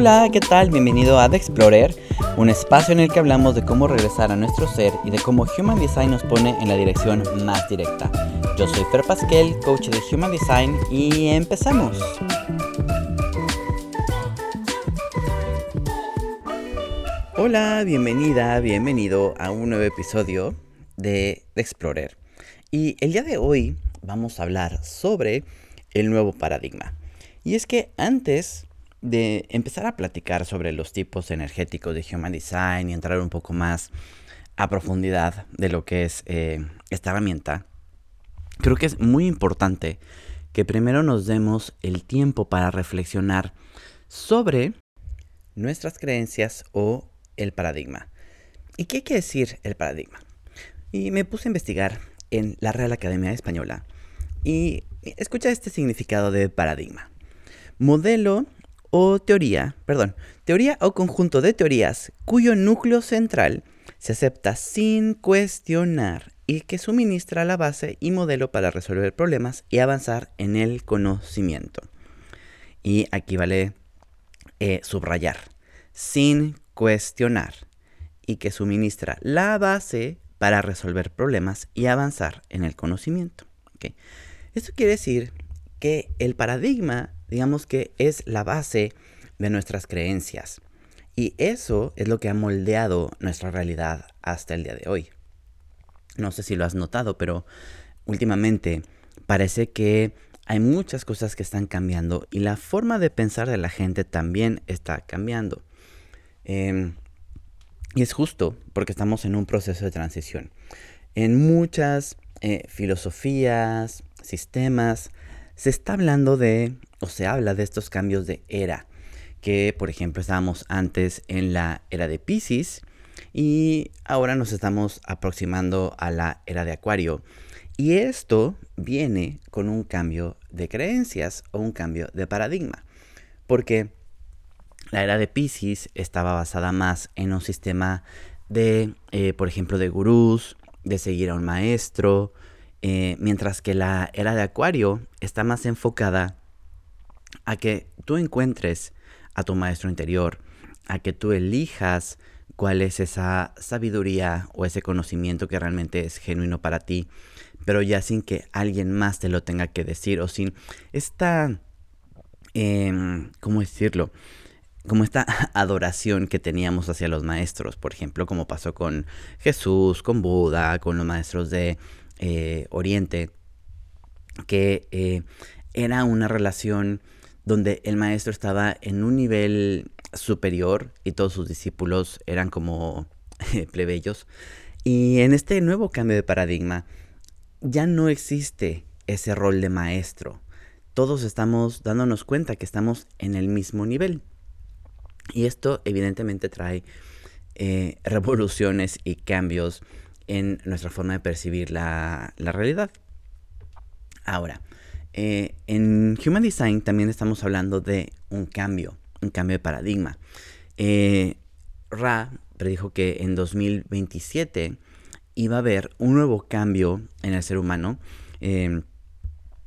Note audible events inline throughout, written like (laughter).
Hola, ¿qué tal? Bienvenido a The Explorer, un espacio en el que hablamos de cómo regresar a nuestro ser y de cómo Human Design nos pone en la dirección más directa. Yo soy Fer Pasquel, coach de Human Design, y empezamos. Hola, bienvenida, bienvenido a un nuevo episodio de The Explorer. Y el día de hoy vamos a hablar sobre el nuevo paradigma. Y es que antes de empezar a platicar sobre los tipos energéticos de Human Design y entrar un poco más a profundidad de lo que es eh, esta herramienta, creo que es muy importante que primero nos demos el tiempo para reflexionar sobre nuestras creencias o el paradigma. ¿Y qué quiere decir el paradigma? Y me puse a investigar en la Real Academia Española y escucha este significado de paradigma. Modelo o teoría, perdón, teoría o conjunto de teorías cuyo núcleo central se acepta sin cuestionar y que suministra la base y modelo para resolver problemas y avanzar en el conocimiento. Y aquí vale eh, subrayar, sin cuestionar y que suministra la base para resolver problemas y avanzar en el conocimiento. Esto quiere decir que el paradigma digamos que es la base de nuestras creencias. Y eso es lo que ha moldeado nuestra realidad hasta el día de hoy. No sé si lo has notado, pero últimamente parece que hay muchas cosas que están cambiando y la forma de pensar de la gente también está cambiando. Em, y es justo porque estamos en un proceso de transición. En muchas eh, filosofías, sistemas, se está hablando de, o se habla de estos cambios de era, que por ejemplo estábamos antes en la era de Pisces y ahora nos estamos aproximando a la era de Acuario. Y esto viene con un cambio de creencias o un cambio de paradigma, porque la era de Pisces estaba basada más en un sistema de, eh, por ejemplo, de gurús, de seguir a un maestro, eh, mientras que la era de Acuario está más enfocada a que tú encuentres a tu maestro interior, a que tú elijas cuál es esa sabiduría o ese conocimiento que realmente es genuino para ti, pero ya sin que alguien más te lo tenga que decir o sin esta, em, ¿cómo decirlo? Como esta (laughs) adoración que teníamos hacia los maestros, por ejemplo, como pasó con Jesús, con Buda, con los maestros de eh, Oriente, que eh, era una relación donde el maestro estaba en un nivel superior y todos sus discípulos eran como (laughs) plebeyos. Y en este nuevo cambio de paradigma ya no existe ese rol de maestro. Todos estamos dándonos cuenta que estamos en el mismo nivel. Y esto evidentemente trae eh, (laughs) revoluciones y cambios en nuestra forma de percibir la, realidad. Ahora, eh, en Human Design también estamos hablando de un cambio, un cambio de paradigma. Eh, Ra predijo que en 2027 iba a haber un nuevo cambio en el ser humano. Em,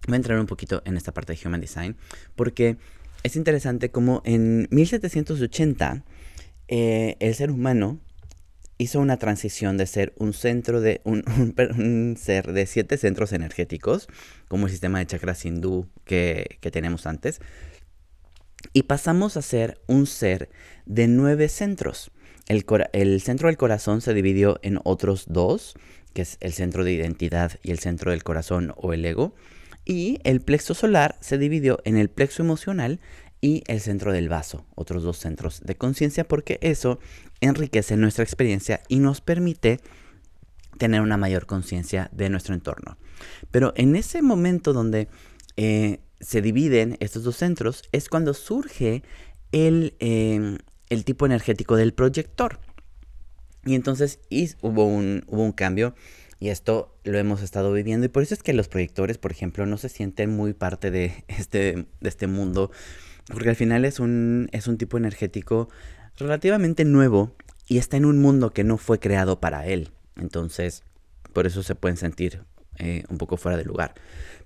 voy a entrar un poquito en esta parte de Human Design porque es interesante como en 1780 eh, el ser humano hizo una transición de ser un centro de (laughs) un, ser de siete centros energéticos, como el sistema de chakras hindú que, tenemos antes, y pasamos a ser un ser de nueve centros. El, el, centro del corazón se dividió en otros dos, que es el centro de identidad y el centro del corazón o el ego. Y el plexo solar se dividió en el plexo emocional y el centro del vaso, otros dos centros de conciencia, porque eso enriquece nuestra experiencia y nos permite tener una mayor conciencia de nuestro entorno. Pero en ese momento donde eh, se dividen estos dos centros es cuando surge el, em, el tipo energético del proyector. Y entonces hubo, un, hubo un cambio y esto lo hemos estado viviendo y por eso es que los proyectores, por ejemplo, no se sienten muy parte de este, de este mundo porque al final es un, es un tipo energético relativamente nuevo y está en un mundo que no fue creado para él. Entonces, por eso se pueden sentir eh, un poco fuera de lugar.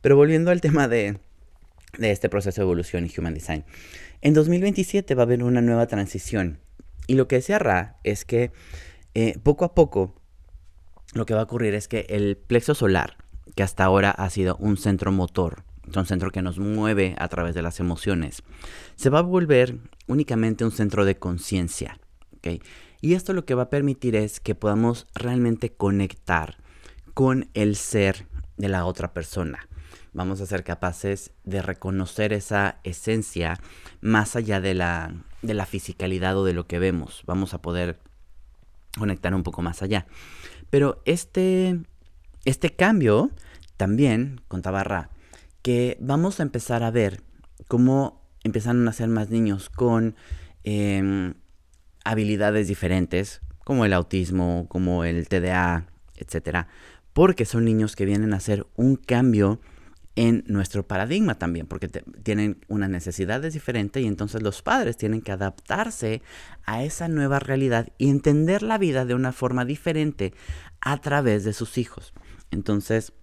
Pero volviendo al tema de, este proceso de evolución y Human Design. En 2027 va a haber una nueva transición. Y lo que decía Ra es que eh, poco a poco lo que va a ocurrir es que el plexo solar, que hasta ahora ha sido un centro motor, un centro que nos mueve a través de las emociones, se va a volver únicamente un centro de conciencia. Y esto lo que va a permitir es que podamos realmente conectar con el ser de la otra persona vamos a ser capaces de reconocer esa esencia más allá de la, de la fisicalidad o de lo que vemos. Vamos a poder conectar un poco más allá. Pero este, este cambio también, contaba Ra, que vamos a empezar a ver cómo empezaron a ser más niños con em, habilidades diferentes, como el autismo, como el TDA, etc. Porque son niños que vienen a hacer un cambio en nuestro paradigma también, porque tienen una necesidad diferente y entonces los padres tienen que adaptarse a esa nueva realidad y entender la vida de una forma diferente a través de sus hijos. Entonces,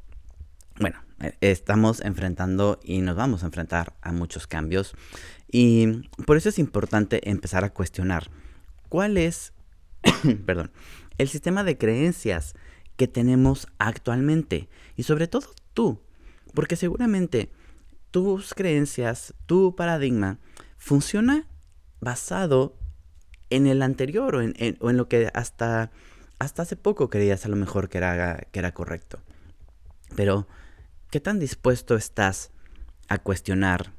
bueno, estamos enfrentando y nos vamos a enfrentar a muchos cambios y por eso es importante empezar a cuestionar cuál es, (coughs) perdón, el sistema de creencias que tenemos actualmente y sobre todo tú porque seguramente tus creencias, tu paradigma, funciona basado en el anterior o en, lo que hasta, hasta hace poco creías a lo mejor que era, que era correcto. Pero, ¿qué tan dispuesto estás a cuestionar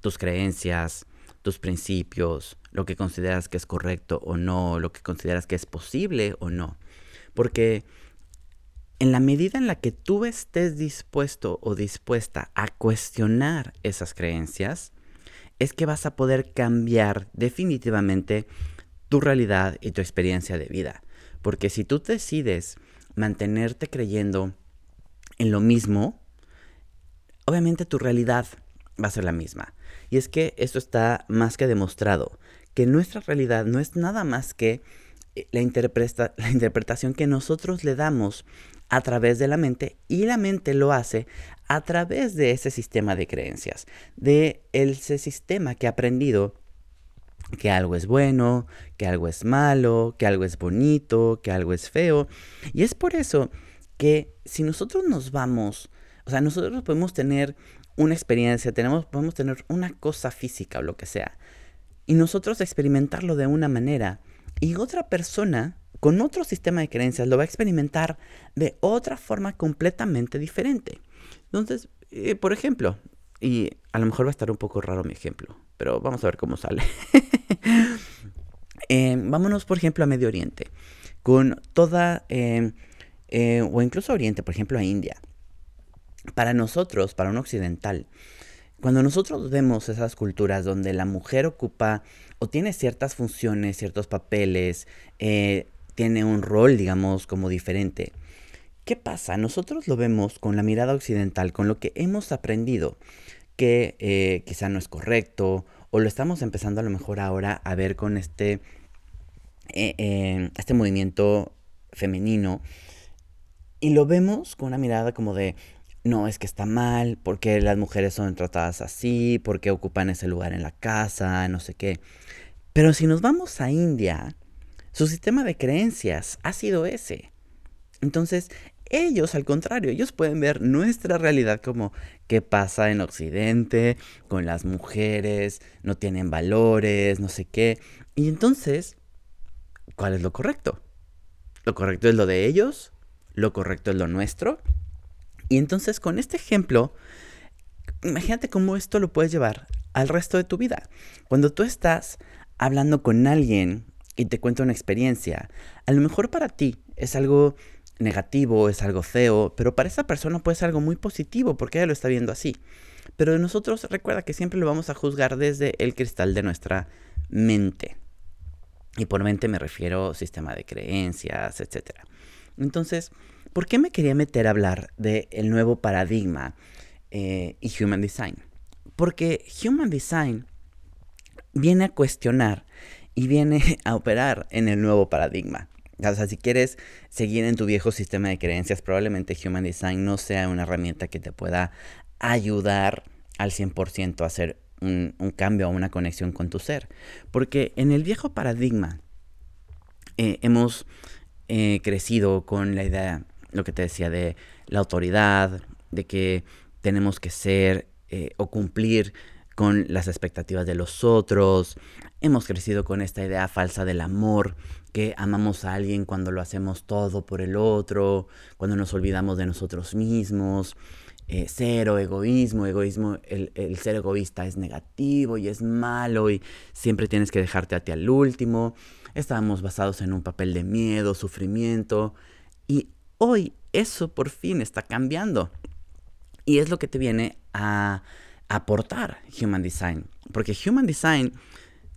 tus creencias, tus principios, lo que consideras que es correcto o no, lo que consideras que es posible o no? Porque en la medida en la que tú estés dispuesto o dispuesta a cuestionar esas creencias, es que vas a poder cambiar definitivamente tu realidad y tu experiencia de vida. Porque si tú decides mantenerte creyendo en lo mismo, obviamente tu realidad va a ser la misma. Y es que esto está más que demostrado, que nuestra realidad no es nada más que eh, la, (laughs) la interpretación que nosotros le damos a través de la mente y la mente lo hace a través de ese sistema de creencias, de ese sistema que ha aprendido que algo es bueno, que algo es malo, que algo es bonito, que algo es feo. Y es por eso que si nosotros nos vamos, o sea, nosotros podemos tener una experiencia, tenemos, podemos tener una cosa física o lo que sea, y nosotros experimentarlo de una manera, y otra persona con otro sistema de creencias lo va a experimentar de otra forma completamente diferente. Entonces, eh, por ejemplo, y a lo mejor va a estar un poco raro mi ejemplo, pero vamos a ver cómo sale. (laughs) Eh, vámonos, por ejemplo, a Medio Oriente, con toda, eh, o incluso Oriente, por ejemplo, a India. Para nosotros, para un occidental, cuando nosotros vemos esas culturas donde la mujer ocupa o tiene ciertas funciones, ciertos papeles, tiene un rol, digamos, como diferente. ¿Qué pasa? Nosotros lo vemos con la mirada occidental, con lo que hemos aprendido, que eh, quizá no es correcto, o lo estamos empezando a lo mejor ahora a ver con este, eh, eh, este movimiento femenino, y lo vemos con una mirada como de, no, es que está mal, porque las mujeres son tratadas así, porque ocupan ese lugar en la casa, no sé qué. Pero si nos vamos a India, su sistema de creencias ha sido ese. Entonces, ellos, al contrario, ellos pueden ver nuestra realidad como qué pasa en Occidente con las mujeres, no tienen valores, no sé qué. Y entonces, ¿cuál es lo correcto? ¿Lo correcto es lo de ellos? ¿Lo correcto es lo nuestro? Y entonces, con este ejemplo, imagínate cómo esto lo puedes llevar al resto de tu vida. Cuando tú estás hablando con alguien y te cuento una experiencia, a lo mejor para ti es algo negativo, es algo feo, pero para esa persona puede ser algo muy positivo porque ella lo está viendo así. Pero nosotros recuerda que siempre lo vamos a juzgar desde el cristal de nuestra mente. Y por mente me refiero sistema de creencias, etc. Entonces, ¿por qué me quería meter a hablar del el nuevo paradigma eh, y Human Design? Porque Human Design viene a cuestionar y viene (laughs) a operar en el nuevo paradigma. O sea, si quieres seguir en tu viejo sistema de creencias, probablemente Human Design no sea una herramienta que te pueda ayudar al 100% hacer un, un, cambio o una conexión con tu ser. Porque en el viejo paradigma eh, hemos eh, crecido con la idea, lo que te decía, de la autoridad, de que tenemos que ser eh, o cumplir con las expectativas de los otros. Hemos crecido con esta idea falsa del amor, que amamos a alguien cuando lo hacemos todo por el otro, cuando nos olvidamos de nosotros mismos. Eh, cero egoísmo, egoísmo, el, el, ser egoísta es negativo y es malo y siempre tienes que dejarte a ti al último. Estábamos basados en un papel de miedo, sufrimiento y hoy eso por fin está cambiando. Y es lo que te viene a aportar Human Design. Porque Human Design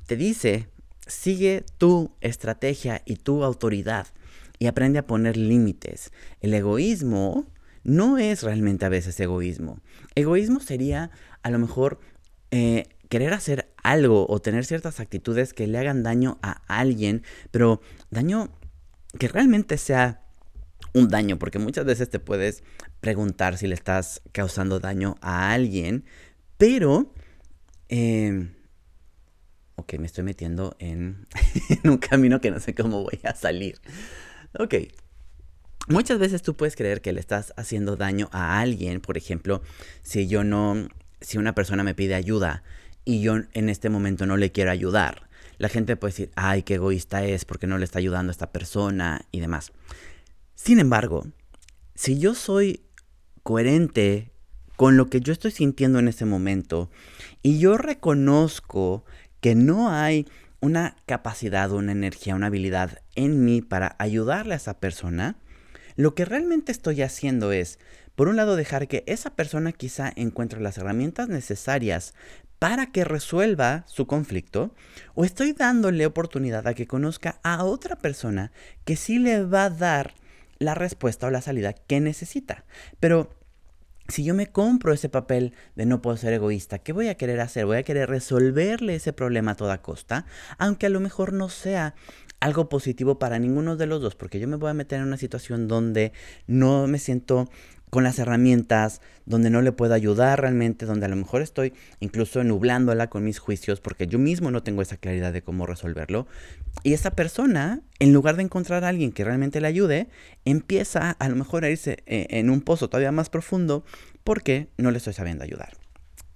te dice, sigue tu estrategia y tu autoridad y aprende a poner límites. El egoísmo no es realmente a veces egoísmo. Egoísmo sería a lo mejor eh, querer hacer algo o tener ciertas actitudes que le hagan daño a alguien, pero daño que realmente sea un daño, porque muchas veces te puedes preguntar si le estás causando daño a alguien, pero... Eh, ok, me estoy metiendo en, (laughs) en un camino que no sé cómo voy a salir. Ok. Muchas veces tú puedes creer que le estás haciendo daño a alguien, por ejemplo, si yo no, si una persona me pide ayuda y yo en este momento no le quiero ayudar, la gente puede decir, ay, qué egoísta es porque no le está ayudando a esta persona y demás. Sin embargo, si yo soy coherente con lo que yo estoy sintiendo en ese momento y yo reconozco que no hay una capacidad, una energía, una habilidad en mí para ayudarle a esa persona, lo que realmente estoy haciendo es, por un lado, dejar que esa persona quizá encuentre las herramientas necesarias para que resuelva su conflicto, o estoy dándole oportunidad a que conozca a otra persona que sí le va a dar la respuesta o la salida que necesita. Pero si yo me compro ese papel de no puedo ser egoísta, ¿qué voy a querer hacer? Voy a querer resolverle ese problema a toda costa, aunque a lo mejor no sea algo positivo para ninguno de los dos, porque yo me voy a meter en una situación donde no me siento con las herramientas, donde no le puedo ayudar realmente, donde a lo mejor estoy incluso nublándola con mis juicios porque yo mismo no tengo esa claridad de cómo resolverlo. Y esa persona, en lugar de encontrar a alguien que realmente le ayude, empieza a lo mejor a irse eh, en un pozo todavía más profundo porque no le estoy sabiendo ayudar.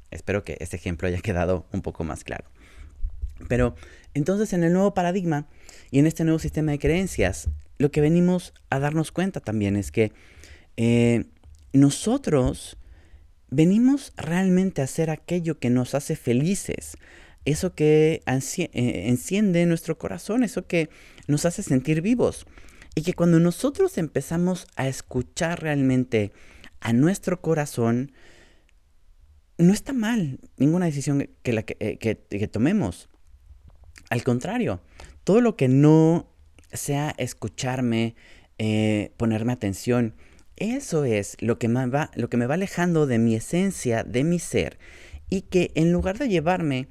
Espero que este ejemplo haya quedado un poco más claro. Pero entonces en el nuevo paradigma y en este nuevo sistema de creencias, lo que venimos a darnos cuenta también es que eh, nosotros venimos realmente a hacer aquello que nos hace felices, eso que eh, enciende nuestro corazón, eso que nos hace sentir vivos. Y que cuando nosotros empezamos a escuchar realmente a nuestro corazón, no está mal ninguna decisión que, la que, eh, tomemos. Al contrario, todo lo que no sea escucharme, eh, ponerme atención, eso es lo que, me va, lo que me va alejando de mi esencia, de mi ser, y que en lugar de llevarme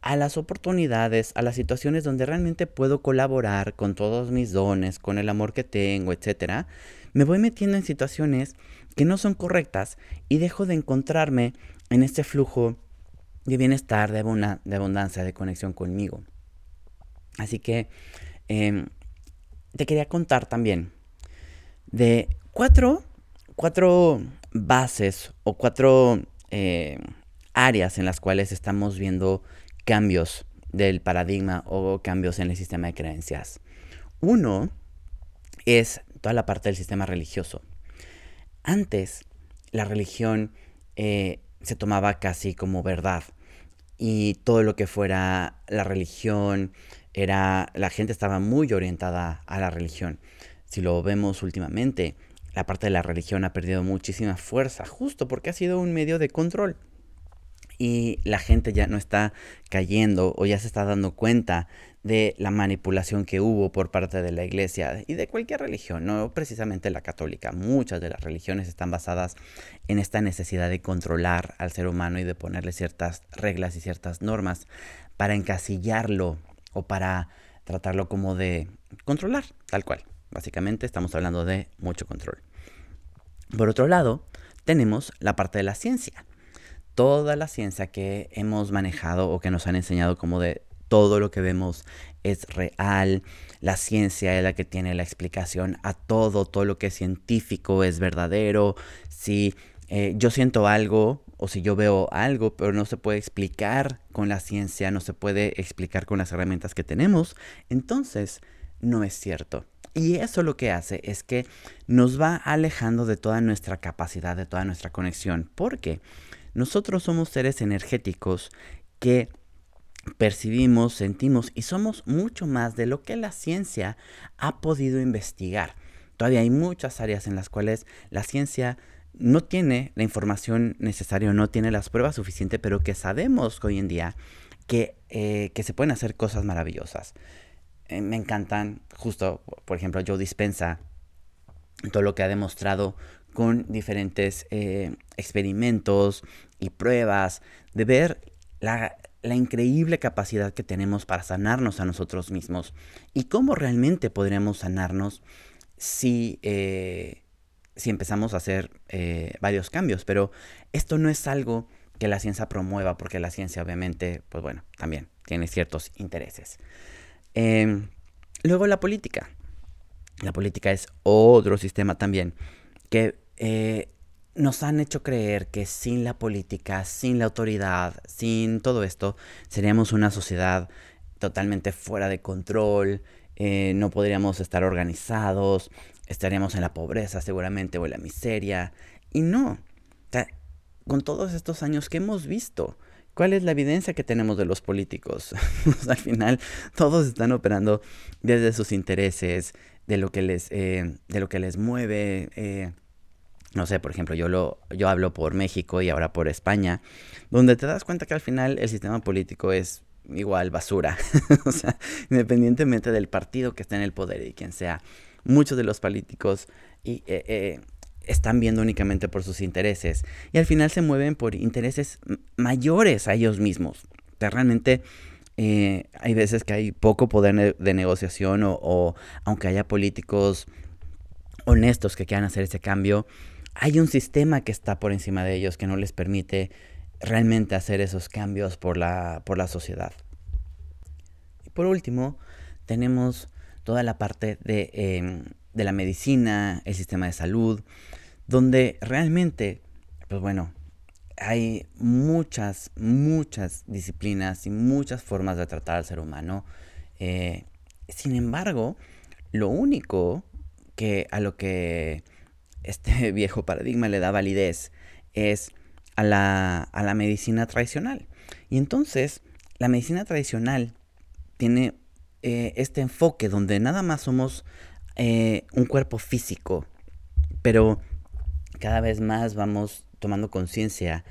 a las oportunidades, a las situaciones donde realmente puedo colaborar con todos mis dones, con el amor que tengo, etc., me voy metiendo en situaciones que no son correctas y dejo de encontrarme en este flujo de bienestar, de, abundancia, de conexión conmigo. Así que em, te quería contar también de cuatro cuatro bases o cuatro eh, áreas en las cuales estamos viendo cambios del paradigma o cambios en el sistema de creencias. Uno es toda la parte del sistema religioso. Antes, la religión eh, se tomaba casi como verdad y todo lo que fuera la religión era la gente estaba muy orientada a la religión. Si lo vemos últimamente, la parte de la religión ha perdido muchísima fuerza, justo porque ha sido un medio de control. Y la gente ya no está cayendo o ya se está dando cuenta de la manipulación que hubo por parte de la iglesia y de cualquier religión, no precisamente la católica. Muchas de las religiones están basadas en esta necesidad de controlar al ser humano y de ponerle ciertas reglas y ciertas normas para encasillarlo o para tratarlo como de controlar, tal cual. Básicamente estamos hablando de mucho control. Por otro lado, tenemos la parte de la ciencia. toda la ciencia que hemos manejado o que nos han enseñado como de todo lo que vemos es real, la ciencia es la que tiene la explicación a todo, todo lo que es científico es verdadero, si eh, yo siento algo o si yo veo algo, pero no se puede explicar con la ciencia, no se puede explicar con las herramientas que tenemos, entonces no es cierto. Y eso lo que hace es que nos va alejando de toda nuestra capacidad, de toda nuestra conexión, porque nosotros somos seres energéticos que percibimos, sentimos y somos mucho más de lo que la ciencia ha podido investigar. Todavía hay muchas áreas en las cuales la ciencia no tiene la información necesaria, no tiene las pruebas suficientes, pero que sabemos hoy en día que, eh, que se pueden hacer cosas maravillosas. Eh, me encantan, justo, por ejemplo, Joe Dispensa, todo lo que ha demostrado con diferentes eh, experimentos y pruebas, de ver la, increíble capacidad que tenemos para sanarnos a nosotros mismos y cómo realmente podríamos sanarnos si, eh, si empezamos a hacer varios cambios. Pero esto no es algo que la ciencia promueva, porque la ciencia obviamente, pues bueno, también tiene ciertos intereses. Em, luego la política. La política es otro sistema también que eh, nos han hecho creer que sin la política, sin la autoridad, sin todo esto, seríamos una sociedad totalmente fuera de control, eh, no podríamos estar organizados, estaríamos en la pobreza seguramente o en la miseria. Y no, con todos estos años que hemos visto, ¿Cuál es la evidencia que tenemos de los políticos? (laughs) Al final, todos están operando desde sus intereses, de lo que les, eh, de lo que les mueve. Eh, no sé, por ejemplo, yo, lo, yo hablo por México y ahora por España, donde te das cuenta que al final el sistema político es igual basura. (laughs) o sea, independientemente del partido que esté en el poder y quien sea, muchos de los políticos y, eh, están viendo únicamente por sus intereses y al final se mueven por intereses mayores a ellos mismos. realmente eh, hay veces que hay poco poder de negociación o, aunque haya políticos honestos que quieran hacer ese cambio, hay un sistema que está por encima de ellos que no les permite realmente hacer esos cambios por la, por la sociedad. Y por último, tenemos toda la parte de em, de la medicina, el sistema de salud, donde realmente, pues bueno, hay muchas, muchas disciplinas y muchas formas de tratar al ser humano. Eh, sin embargo, lo único que a lo que este (laughs) viejo paradigma le da validez es a la, a la medicina tradicional. Y entonces, la medicina tradicional tiene eh, este enfoque donde nada más somos eh, un cuerpo físico, pero cada vez más vamos tomando conciencia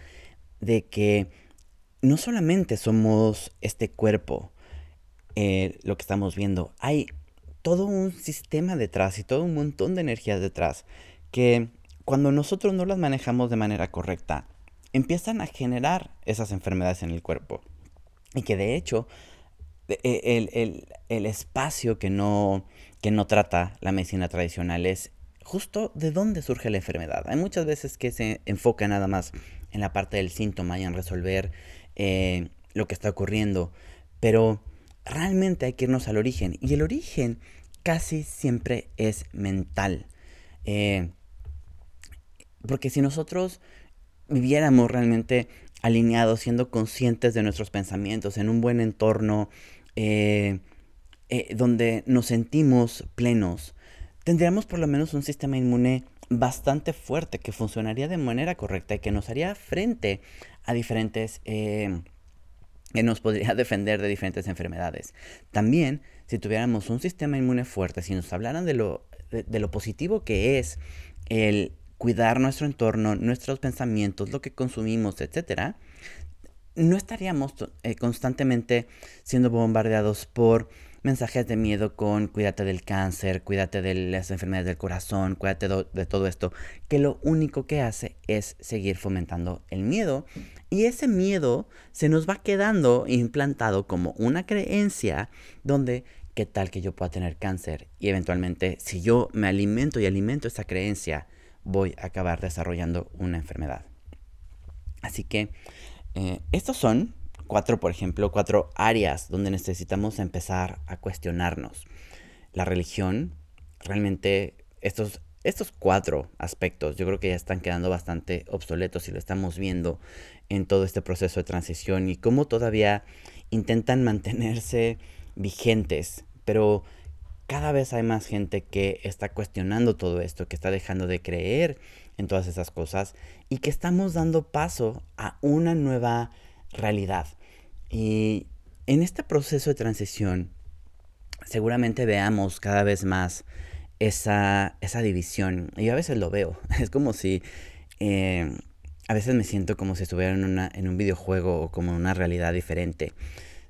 de que no solamente somos este cuerpo, eh, lo que estamos viendo, hay todo un sistema detrás y todo un montón de energías detrás que cuando nosotros no las manejamos de manera correcta, empiezan a generar esas enfermedades en el cuerpo. Y que de hecho, e, el espacio que no, que no trata la medicina tradicional es justo de dónde surge la enfermedad. Hay muchas veces que se enfoca nada más en la parte del síntoma y en resolver eh, lo que está ocurriendo, pero realmente hay que irnos al origen y el origen casi siempre es mental. Eh, porque si nosotros viviéramos realmente alineados, siendo conscientes de nuestros pensamientos, en un buen entorno, eh, eh, donde nos sentimos plenos, tendríamos por lo menos un sistema inmune bastante fuerte que funcionaría de manera correcta y que nos haría frente a diferentes... Eh, que nos podría (laughs) defender de diferentes enfermedades. También, si tuviéramos un sistema inmune fuerte, si nos hablaran de lo, de, lo positivo que es el cuidar nuestro entorno, nuestros pensamientos, lo que consumimos, etc., no estaríamos eh, constantemente siendo bombardeados por mensajes de miedo con cuídate del cáncer, cuídate de las enfermedades del corazón, cuídate de todo esto, que lo único que hace es seguir fomentando el miedo y ese miedo se nos va quedando implantado como una creencia donde qué tal que yo pueda tener cáncer y eventualmente si yo me alimento y alimento esa creencia voy a acabar desarrollando una enfermedad. Así que eh, estos son cuatro, por ejemplo, cuatro áreas donde necesitamos empezar a cuestionarnos. La religión, realmente estos, estos cuatro aspectos yo creo que ya están quedando bastante obsoletos y lo estamos viendo en todo este proceso de transición y cómo todavía intentan (laughs) mantenerse vigentes, pero cada vez hay más gente que está cuestionando todo esto, que está dejando de creer en todas esas cosas y que estamos dando paso a una nueva realidad. Y en este proceso de transición, seguramente veamos cada vez más esa, esa división. Y a veces lo veo. (laughs) Es como si... Eh, a veces me siento como si estuviera en, una, en un videojuego o como en una realidad diferente.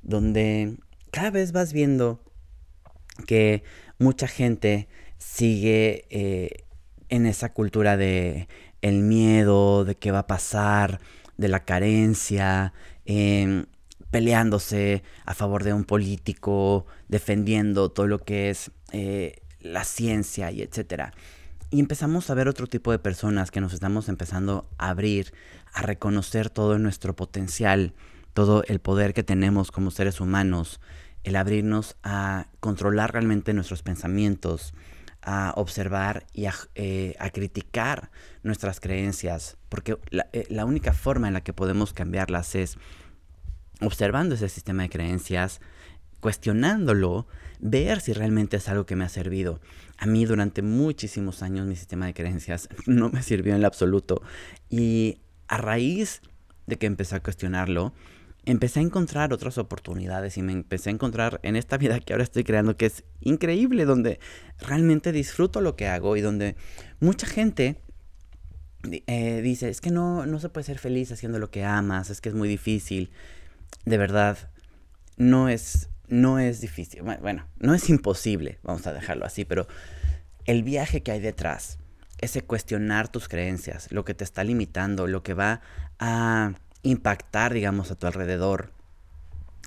Donde cada vez vas viendo que mucha gente sigue eh, en esa cultura de el miedo, de qué va a pasar, de la carencia, em, peleándose a favor de un político, defendiendo todo lo que es eh, la ciencia y etcétera. Y empezamos a ver otro tipo de personas que nos estamos empezando a abrir, a reconocer todo nuestro potencial, todo el poder que tenemos como seres humanos, el abrirnos a controlar realmente nuestros pensamientos, a observar y a, eh, criticar nuestras creencias, porque eh, la, única forma en la que podemos cambiarlas es observando ese sistema de creencias, cuestionándolo, ver si realmente es algo que me ha servido. A mí durante muchísimos años mi sistema de creencias (laughs) no me sirvió en lo absoluto y a raíz de que empecé a cuestionarlo, empecé a encontrar otras oportunidades y me empecé a encontrar en esta vida que ahora estoy creando que es increíble, donde realmente disfruto lo que hago y donde mucha gente eh, dice, es que no, no se puede ser feliz haciendo lo que amas, es que es muy difícil. De verdad, no es, no es difícil. Bueno, no es imposible, vamos a dejarlo así, pero el viaje que hay detrás, ese cuestionar tus creencias, lo que te está limitando, lo que va a impactar, digamos, a tu alrededor.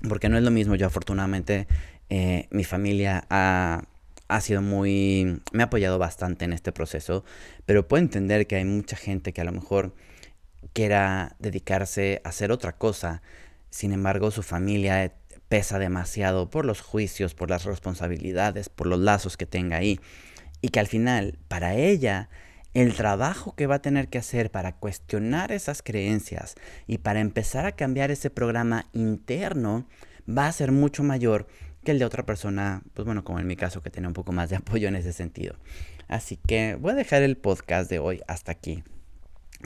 Porque no es lo mismo, yo afortunadamente, eh, mi familia ha, ha sido muy... me ha apoyado bastante en este proceso, pero puedo entender que hay mucha gente que a lo mejor quiera dedicarse a hacer otra cosa, sin embargo su familia pesa demasiado por los juicios, por las responsabilidades, por los lazos que tenga ahí, y que al final, para ella, el trabajo que va a tener que hacer para cuestionar esas creencias y para empezar a cambiar ese programa interno va a ser mucho mayor que el de otra persona, pues bueno, como en mi caso, que tiene un poco más de (laughs) apoyo en ese sentido. Así que voy a dejar el podcast de hoy hasta aquí.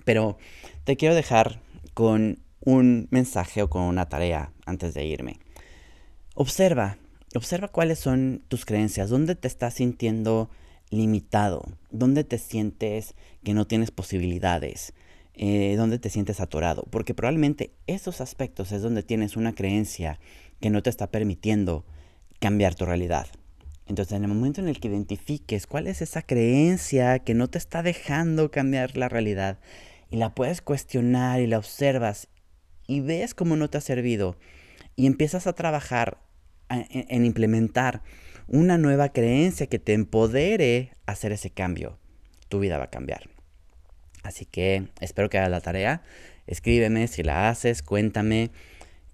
Pero te quiero dejar con un mensaje o con una tarea antes de irme. Observa, observa cuáles son tus creencias, dónde te estás sintiendo limitado, dónde te sientes que no tienes posibilidades, eh, dónde te sientes atorado, porque probablemente esos aspectos es donde tienes una creencia que no te está permitiendo cambiar tu realidad. Entonces, en el momento en el que identifiques cuál es esa creencia que no te está dejando cambiar la realidad y la puedes cuestionar y la observas y ves cómo no te ha servido y empiezas a trabajar en implementar una nueva creencia que te empodere a hacer ese cambio. Tu vida va a cambiar. Así que espero que hagas la tarea. Escríbeme si la haces, cuéntame.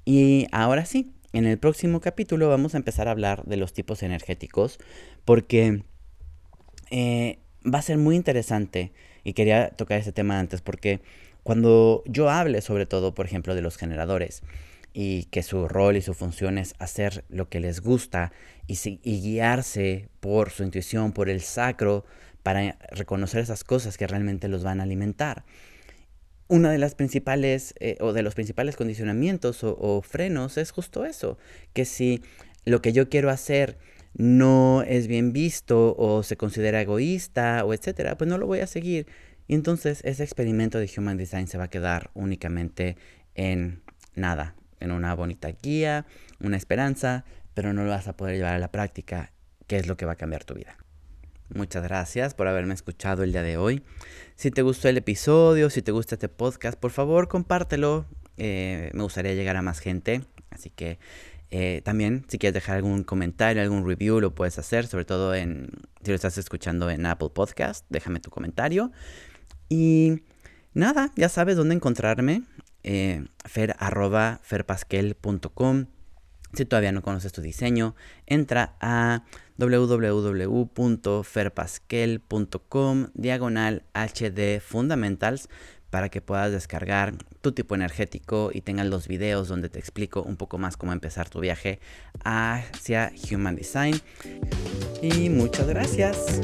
Y ahora sí, en el próximo capítulo vamos a empezar a hablar de los tipos energéticos porque eh, va a ser muy interesante y quería tocar ese tema antes porque cuando yo hable sobre todo, por ejemplo, de los generadores, y que su rol y su función es hacer lo que les gusta y, guiarse por su intuición, por el sacro, para reconocer esas cosas que realmente los van a alimentar. Una de las principales eh, o de los principales condicionamientos o, frenos es justo eso, que si lo que yo quiero hacer no es bien visto o se considera egoísta o etcétera, pues no lo voy a seguir. Y entonces ese experimento de Human Design se va a quedar únicamente en nada, en una bonita guía, una esperanza, pero no lo vas a poder llevar a la práctica, que es lo que va a cambiar tu vida. Muchas gracias por haberme escuchado el día de hoy. Si te gustó el episodio, si te gusta este podcast, por favor compártelo. Eh, me gustaría llegar a más gente. Así que eh, también si quieres dejar algún comentario, algún review, lo puedes hacer. Sobre todo en, si lo estás escuchando en Apple Podcast, déjame tu comentario. Y nada, ya sabes dónde encontrarme. eh, fer ferpasquel.com. Si todavía no conoces tu diseño, entra a www.ferpasquel.com diagonal HD Fundamentals para que puedas descargar tu tipo energético y tengas los videos donde te explico un poco más cómo empezar tu viaje hacia Human Design. Y muchas gracias.